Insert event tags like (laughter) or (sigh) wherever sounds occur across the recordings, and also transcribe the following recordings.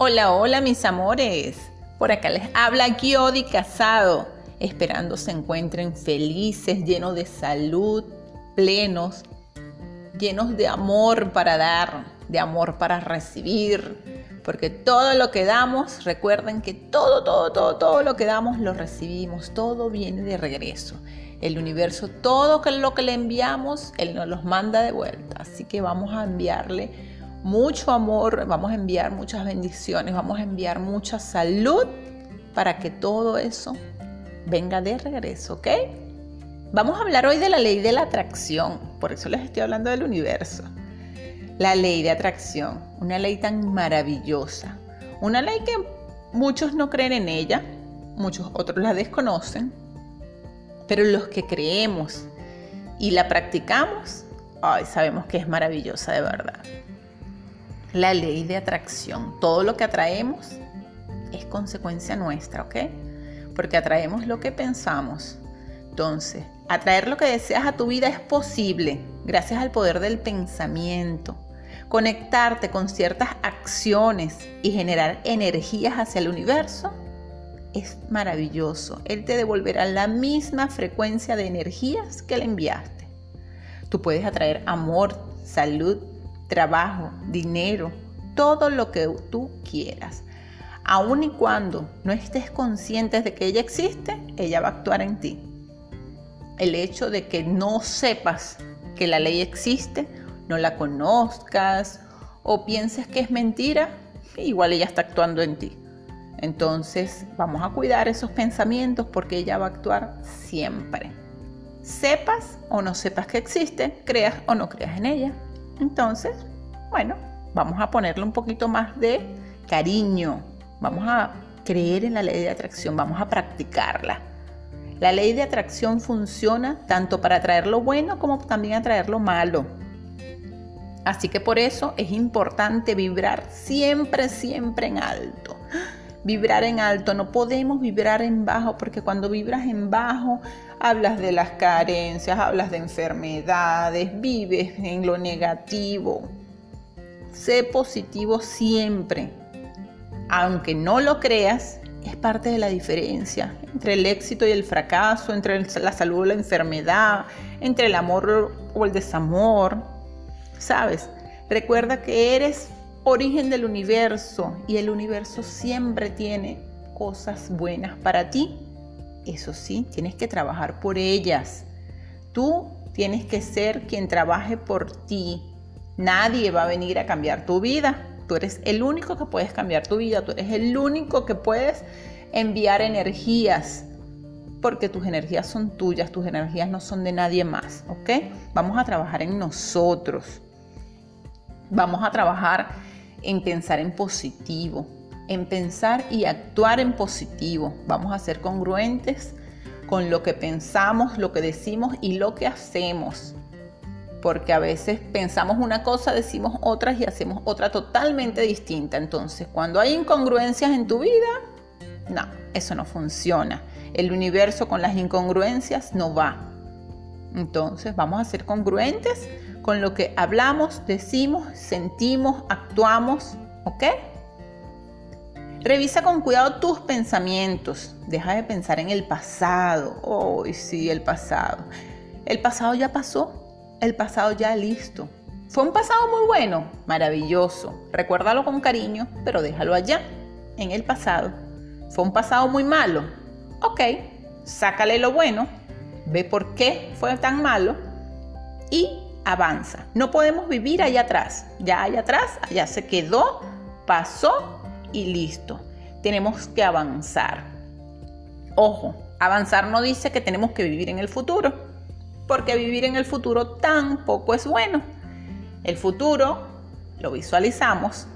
Hola, hola mis amores. Por acá les habla Kiodi Casado, esperando se encuentren felices, llenos de salud, plenos, llenos de amor para dar, de amor para recibir. Porque todo lo que damos, recuerden que todo, todo, todo, todo lo que damos lo recibimos, todo viene de regreso. El universo, todo lo que le enviamos, Él nos los manda de vuelta. Así que vamos a enviarle mucho amor, vamos a enviar muchas bendiciones, vamos a enviar mucha salud para que todo eso venga de regreso, ¿ok? Vamos a hablar hoy de la ley de la atracción, por eso les estoy hablando del universo. La ley de atracción, una ley tan maravillosa, una ley que muchos no creen en ella, muchos otros la desconocen, pero los que creemos y la practicamos, ay, sabemos que es maravillosa de verdad la ley de atracción. Todo lo que atraemos es consecuencia nuestra, ¿ok? Porque atraemos lo que pensamos. Entonces, atraer lo que deseas a tu vida es posible gracias al poder del pensamiento. Conectarte con ciertas acciones y generar energías hacia el universo es maravilloso. Él te devolverá la misma frecuencia de energías que le enviaste. Tú puedes atraer amor, salud, trabajo, dinero, todo lo que tú quieras. Aun y cuando no estés consciente de que ella existe, ella va a actuar en ti. El hecho de que no sepas que la ley existe, no la conozcas o pienses que es mentira, igual ella está actuando en ti. Entonces vamos a cuidar esos pensamientos porque ella va a actuar siempre. Sepas o no sepas que existe, creas o no creas en ella. Entonces, bueno, vamos a ponerle un poquito más de cariño. Vamos a creer en la ley de atracción, vamos a practicarla. La ley de atracción funciona tanto para atraer lo bueno como también atraer lo malo. Así que por eso es importante vibrar siempre, siempre en alto. Vibrar en alto, no podemos vibrar en bajo porque cuando vibras en bajo hablas de las carencias, hablas de enfermedades, vives en lo negativo. Sé positivo siempre. Aunque no lo creas, es parte de la diferencia entre el éxito y el fracaso, entre la salud y la enfermedad, entre el amor o el desamor. ¿Sabes? Recuerda que eres origen del universo y el universo siempre tiene cosas buenas para ti eso sí, tienes que trabajar por ellas. Tú tienes que ser quien trabaje por ti. Nadie va a venir a cambiar tu vida. Tú eres el único que puedes cambiar tu vida. Tú eres el único que puedes enviar energías. Porque tus energías son tuyas, tus energías no son de nadie más. ¿Ok? Vamos a trabajar en nosotros. Vamos a trabajar en pensar en positivo en pensar y actuar en positivo. Vamos a ser congruentes con lo que pensamos, lo que decimos y lo que hacemos. Porque a veces pensamos una cosa, decimos otras y hacemos otra totalmente distinta. Entonces, cuando hay incongruencias en tu vida, no, eso no funciona. El universo con las incongruencias no va. Entonces, vamos a ser congruentes con lo que hablamos, decimos, sentimos, actuamos, ¿ok? Revisa con cuidado tus pensamientos. Deja de pensar en el pasado. Oh, sí, el pasado. El pasado ya pasó. El pasado ya listo. Fue un pasado muy bueno, maravilloso. Recuérdalo con cariño, pero déjalo allá, en el pasado. Fue un pasado muy malo. Ok, sácale lo bueno, ve por qué fue tan malo y avanza. No podemos vivir allá atrás. Ya allá atrás, allá se quedó, pasó y listo. Tenemos que avanzar. Ojo, avanzar no dice que tenemos que vivir en el futuro, porque vivir en el futuro tampoco es bueno. El futuro lo visualizamos,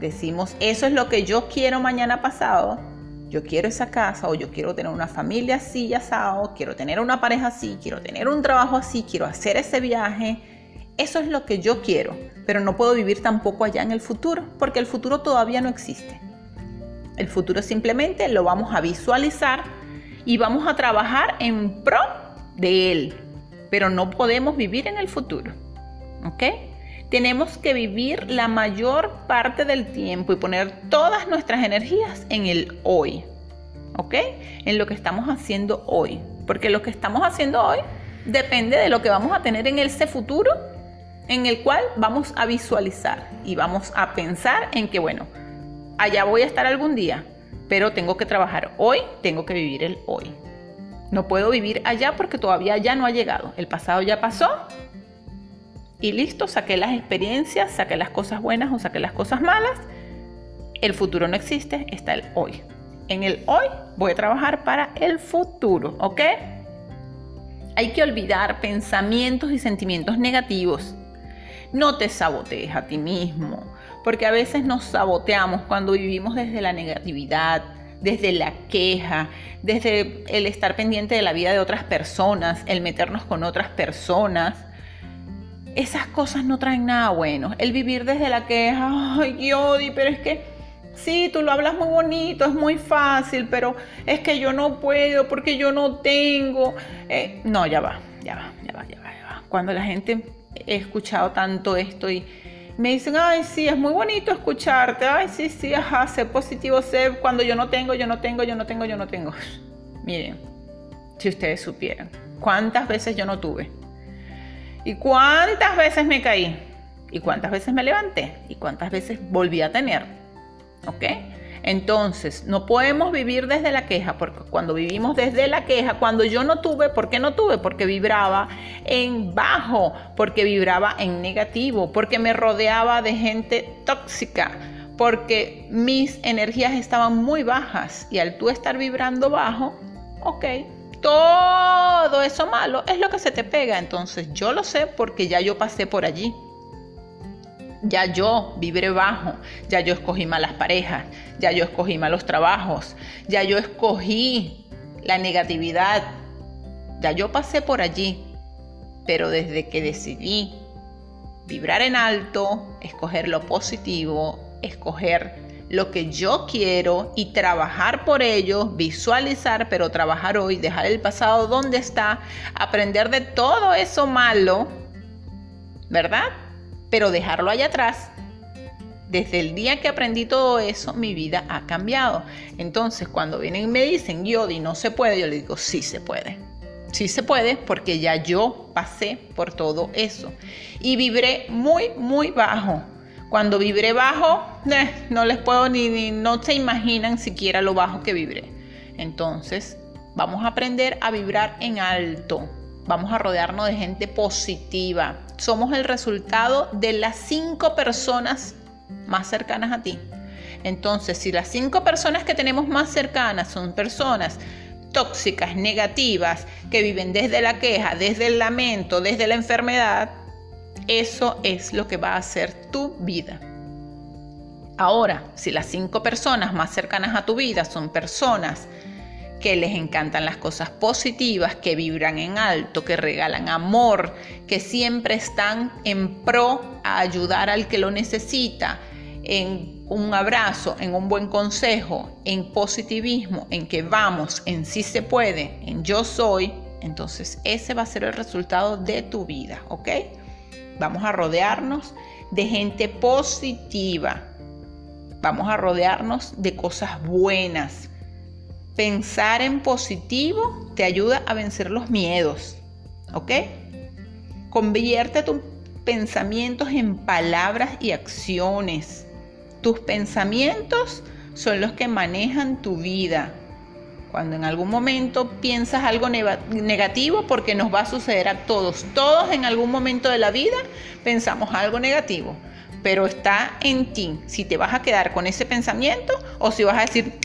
decimos, eso es lo que yo quiero mañana pasado, yo quiero esa casa o yo quiero tener una familia así y asado, quiero tener una pareja así, quiero tener un trabajo así, quiero hacer ese viaje, eso es lo que yo quiero, pero no puedo vivir tampoco allá en el futuro, porque el futuro todavía no existe. El futuro simplemente lo vamos a visualizar y vamos a trabajar en pro de él, pero no podemos vivir en el futuro. ¿Ok? Tenemos que vivir la mayor parte del tiempo y poner todas nuestras energías en el hoy. ¿Ok? En lo que estamos haciendo hoy. Porque lo que estamos haciendo hoy depende de lo que vamos a tener en ese futuro en el cual vamos a visualizar y vamos a pensar en que, bueno, allá voy a estar algún día, pero tengo que trabajar hoy, tengo que vivir el hoy. No puedo vivir allá porque todavía ya no ha llegado. El pasado ya pasó y listo, saqué las experiencias, saqué las cosas buenas o saqué las cosas malas. El futuro no existe, está el hoy. En el hoy voy a trabajar para el futuro, ¿ok? Hay que olvidar pensamientos y sentimientos negativos. No te sabotees a ti mismo, porque a veces nos saboteamos cuando vivimos desde la negatividad, desde la queja, desde el estar pendiente de la vida de otras personas, el meternos con otras personas. Esas cosas no traen nada bueno. El vivir desde la queja, ay, Yodi, pero es que sí, tú lo hablas muy bonito, es muy fácil, pero es que yo no puedo porque yo no tengo. Eh, no, ya va, ya va, ya va, ya va, ya va. Cuando la gente he escuchado tanto esto y me dicen, ay, sí, es muy bonito escucharte, ay, sí, sí, ajá, sé positivo, sé cuando yo no tengo, yo no tengo, yo no tengo, yo no tengo. Miren, si ustedes supieran cuántas veces yo no tuve y cuántas veces me caí y cuántas veces me levanté y cuántas veces volví a tener, ¿ok? Entonces, no podemos vivir desde la queja, porque cuando vivimos desde la queja, cuando yo no tuve, ¿por qué no tuve? Porque vibraba en bajo, porque vibraba en negativo, porque me rodeaba de gente tóxica, porque mis energías estaban muy bajas y al tú estar vibrando bajo, ok, todo eso malo es lo que se te pega. Entonces yo lo sé porque ya yo pasé por allí. Ya yo vibré bajo, ya yo escogí malas parejas, ya yo escogí malos trabajos, ya yo escogí la negatividad, ya yo pasé por allí. Pero desde que decidí vibrar en alto, escoger lo positivo, escoger lo que yo quiero y trabajar por ello, visualizar, pero trabajar hoy, dejar el pasado donde está, aprender de todo eso malo, ¿verdad? pero dejarlo allá atrás. Desde el día que aprendí todo eso, mi vida ha cambiado. Entonces, cuando vienen y me dicen, Yodi, no se puede, yo le digo, sí se puede. Sí se puede porque ya yo pasé por todo eso. Y vibré muy, muy bajo. Cuando vibré bajo, eh, no les puedo ni, no se imaginan siquiera lo bajo que vibré. Entonces, vamos a aprender a vibrar en alto. Vamos a rodearnos de gente positiva. Somos el resultado de las cinco personas más cercanas a ti. Entonces, si las cinco personas que tenemos más cercanas son personas tóxicas, negativas, que viven desde la queja, desde el lamento, desde la enfermedad, eso es lo que va a hacer tu vida. Ahora, si las cinco personas más cercanas a tu vida son personas que les encantan las cosas positivas, que vibran en alto, que regalan amor, que siempre están en pro a ayudar al que lo necesita, en un abrazo, en un buen consejo, en positivismo, en que vamos, en sí se puede, en yo soy, entonces ese va a ser el resultado de tu vida, ¿ok? Vamos a rodearnos de gente positiva. Vamos a rodearnos de cosas buenas, Pensar en positivo te ayuda a vencer los miedos, ¿ok? Convierte tus pensamientos en palabras y acciones. Tus pensamientos son los que manejan tu vida. Cuando en algún momento piensas algo negativo, porque nos va a suceder a todos, todos en algún momento de la vida pensamos algo negativo, pero está en ti si te vas a quedar con ese pensamiento o si vas a decir,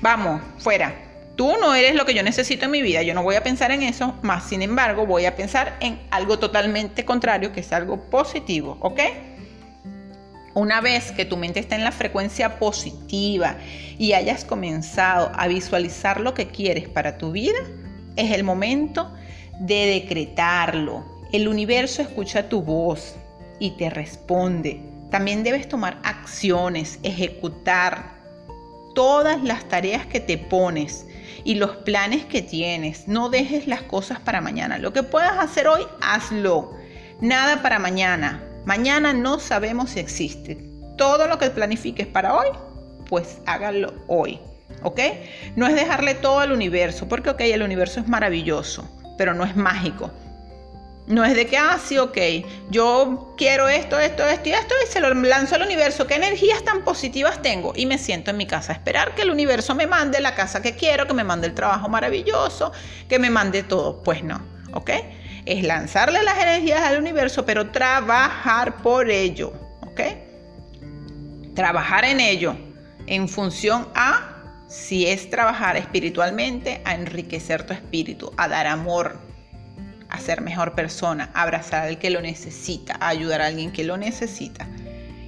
vamos, fuera. Tú no eres lo que yo necesito en mi vida, yo no voy a pensar en eso, más sin embargo voy a pensar en algo totalmente contrario, que es algo positivo, ¿ok? Una vez que tu mente está en la frecuencia positiva y hayas comenzado a visualizar lo que quieres para tu vida, es el momento de decretarlo. El universo escucha tu voz y te responde. También debes tomar acciones, ejecutar, todas las tareas que te pones y los planes que tienes. No dejes las cosas para mañana. Lo que puedas hacer hoy, hazlo. Nada para mañana. Mañana no sabemos si existe. Todo lo que planifiques para hoy, pues hágalo hoy. ¿Ok? No es dejarle todo al universo, porque ok, el universo es maravilloso, pero no es mágico. No es de que, ah, sí, ok, yo quiero esto, esto, esto y esto y se lo lanzo al universo. ¿Qué energías tan positivas tengo? Y me siento en mi casa esperar que el universo me mande la casa que quiero, que me mande el trabajo maravilloso, que me mande todo. Pues no, ¿ok? Es lanzarle las energías al universo, pero trabajar por ello, ¿ok? Trabajar en ello en función a si es trabajar espiritualmente, a enriquecer tu espíritu, a dar amor, a ser mejor persona, a abrazar al que lo necesita, a ayudar a alguien que lo necesita.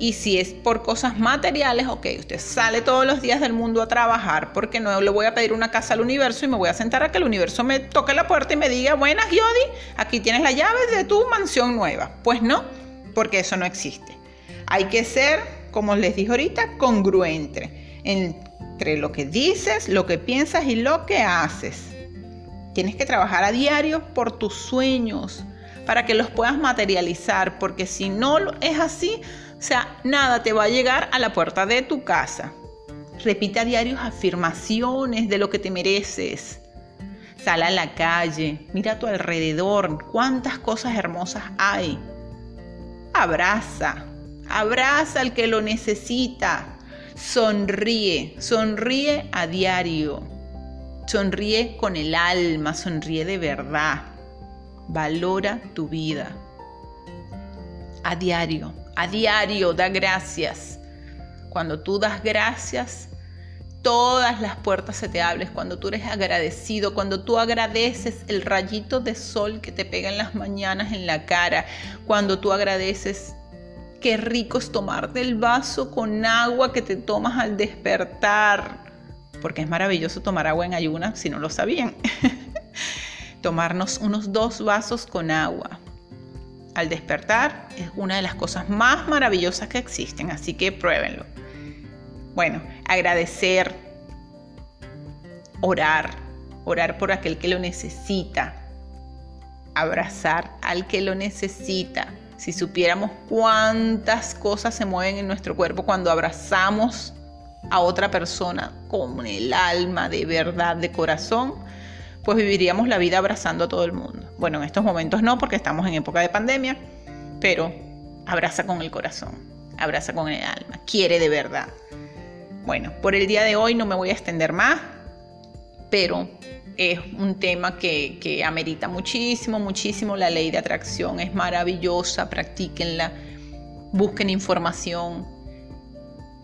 Y si es por cosas materiales, ok, usted sale todos los días del mundo a trabajar porque no le voy a pedir una casa al universo y me voy a sentar a que el universo me toque la puerta y me diga, buenas Yodi, aquí tienes las llaves de tu mansión nueva. Pues no, porque eso no existe. Hay que ser, como les dije ahorita, congruente entre lo que dices, lo que piensas y lo que haces. Tienes que trabajar a diario por tus sueños para que los puedas materializar, porque si no es así, o sea, nada te va a llegar a la puerta de tu casa. Repite a diario afirmaciones de lo que te mereces. Sal a la calle, mira a tu alrededor, cuántas cosas hermosas hay. Abraza, abraza al que lo necesita. Sonríe, sonríe a diario. Sonríe con el alma, sonríe de verdad. Valora tu vida. A diario, a diario da gracias. Cuando tú das gracias, todas las puertas se te abren. Cuando tú eres agradecido, cuando tú agradeces el rayito de sol que te pega en las mañanas en la cara, cuando tú agradeces qué rico es tomarte el vaso con agua que te tomas al despertar porque es maravilloso tomar agua en ayuna, si no lo sabían. (laughs) Tomarnos unos dos vasos con agua al despertar es una de las cosas más maravillosas que existen, así que pruébenlo. Bueno, agradecer, orar, orar por aquel que lo necesita, abrazar al que lo necesita. Si supiéramos cuántas cosas se mueven en nuestro cuerpo cuando abrazamos a otra persona con el alma de verdad, de corazón, pues viviríamos la vida abrazando a todo el mundo. Bueno, en estos momentos no, porque estamos en época de pandemia, pero abraza con el corazón, abraza con el alma, quiere de verdad. Bueno, por el día de hoy no me voy a extender más, pero es un tema que, que amerita muchísimo, muchísimo. La ley de atracción es maravillosa, practíquenla, busquen información,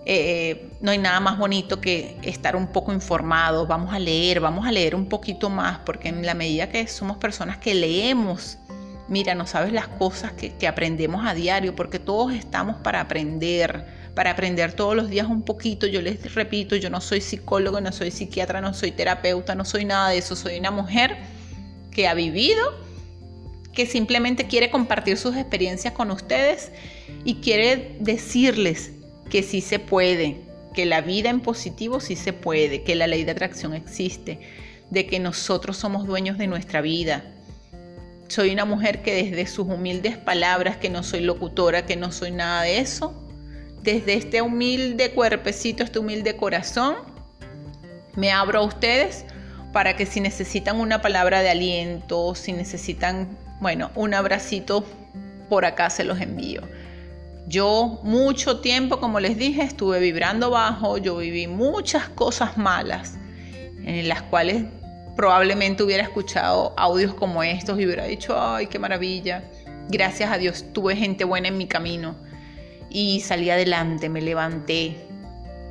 eh, no hay nada más bonito que estar un poco informado, vamos a leer, vamos a leer un poquito más, porque en la medida que somos personas que leemos, mira, no sabes las cosas que, que aprendemos a diario, porque todos estamos para aprender, para aprender todos los días un poquito. Yo les repito, yo no soy psicólogo, no soy psiquiatra, no soy terapeuta, no soy nada de eso, soy una mujer que ha vivido, que simplemente quiere compartir sus experiencias con ustedes y quiere decirles que sí se puede, que la vida en positivo sí se puede, que la ley de atracción existe, de que nosotros somos dueños de nuestra vida. Soy una mujer que desde sus humildes palabras, que no soy locutora, que no soy nada de eso, desde este humilde cuerpecito, este humilde corazón, me abro a ustedes para que si necesitan una palabra de aliento, si necesitan, bueno, un abracito, por acá se los envío. Yo mucho tiempo, como les dije, estuve vibrando bajo, yo viví muchas cosas malas en las cuales probablemente hubiera escuchado audios como estos y hubiera dicho, ay, qué maravilla. Gracias a Dios tuve gente buena en mi camino y salí adelante, me levanté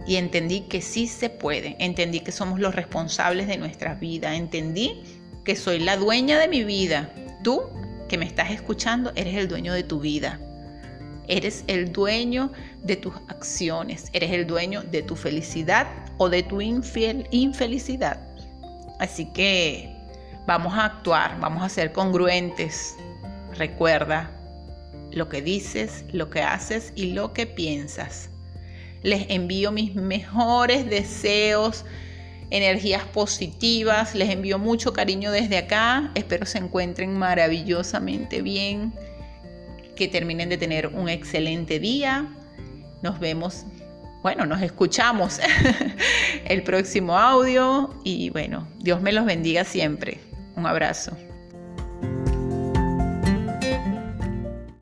y entendí que sí se puede, entendí que somos los responsables de nuestra vida, entendí que soy la dueña de mi vida. Tú que me estás escuchando, eres el dueño de tu vida. Eres el dueño de tus acciones, eres el dueño de tu felicidad o de tu infelicidad. Así que vamos a actuar, vamos a ser congruentes. Recuerda lo que dices, lo que haces y lo que piensas. Les envío mis mejores deseos, energías positivas, les envío mucho cariño desde acá. Espero se encuentren maravillosamente bien que terminen de tener un excelente día. Nos vemos, bueno, nos escuchamos (laughs) el próximo audio y bueno, Dios me los bendiga siempre. Un abrazo.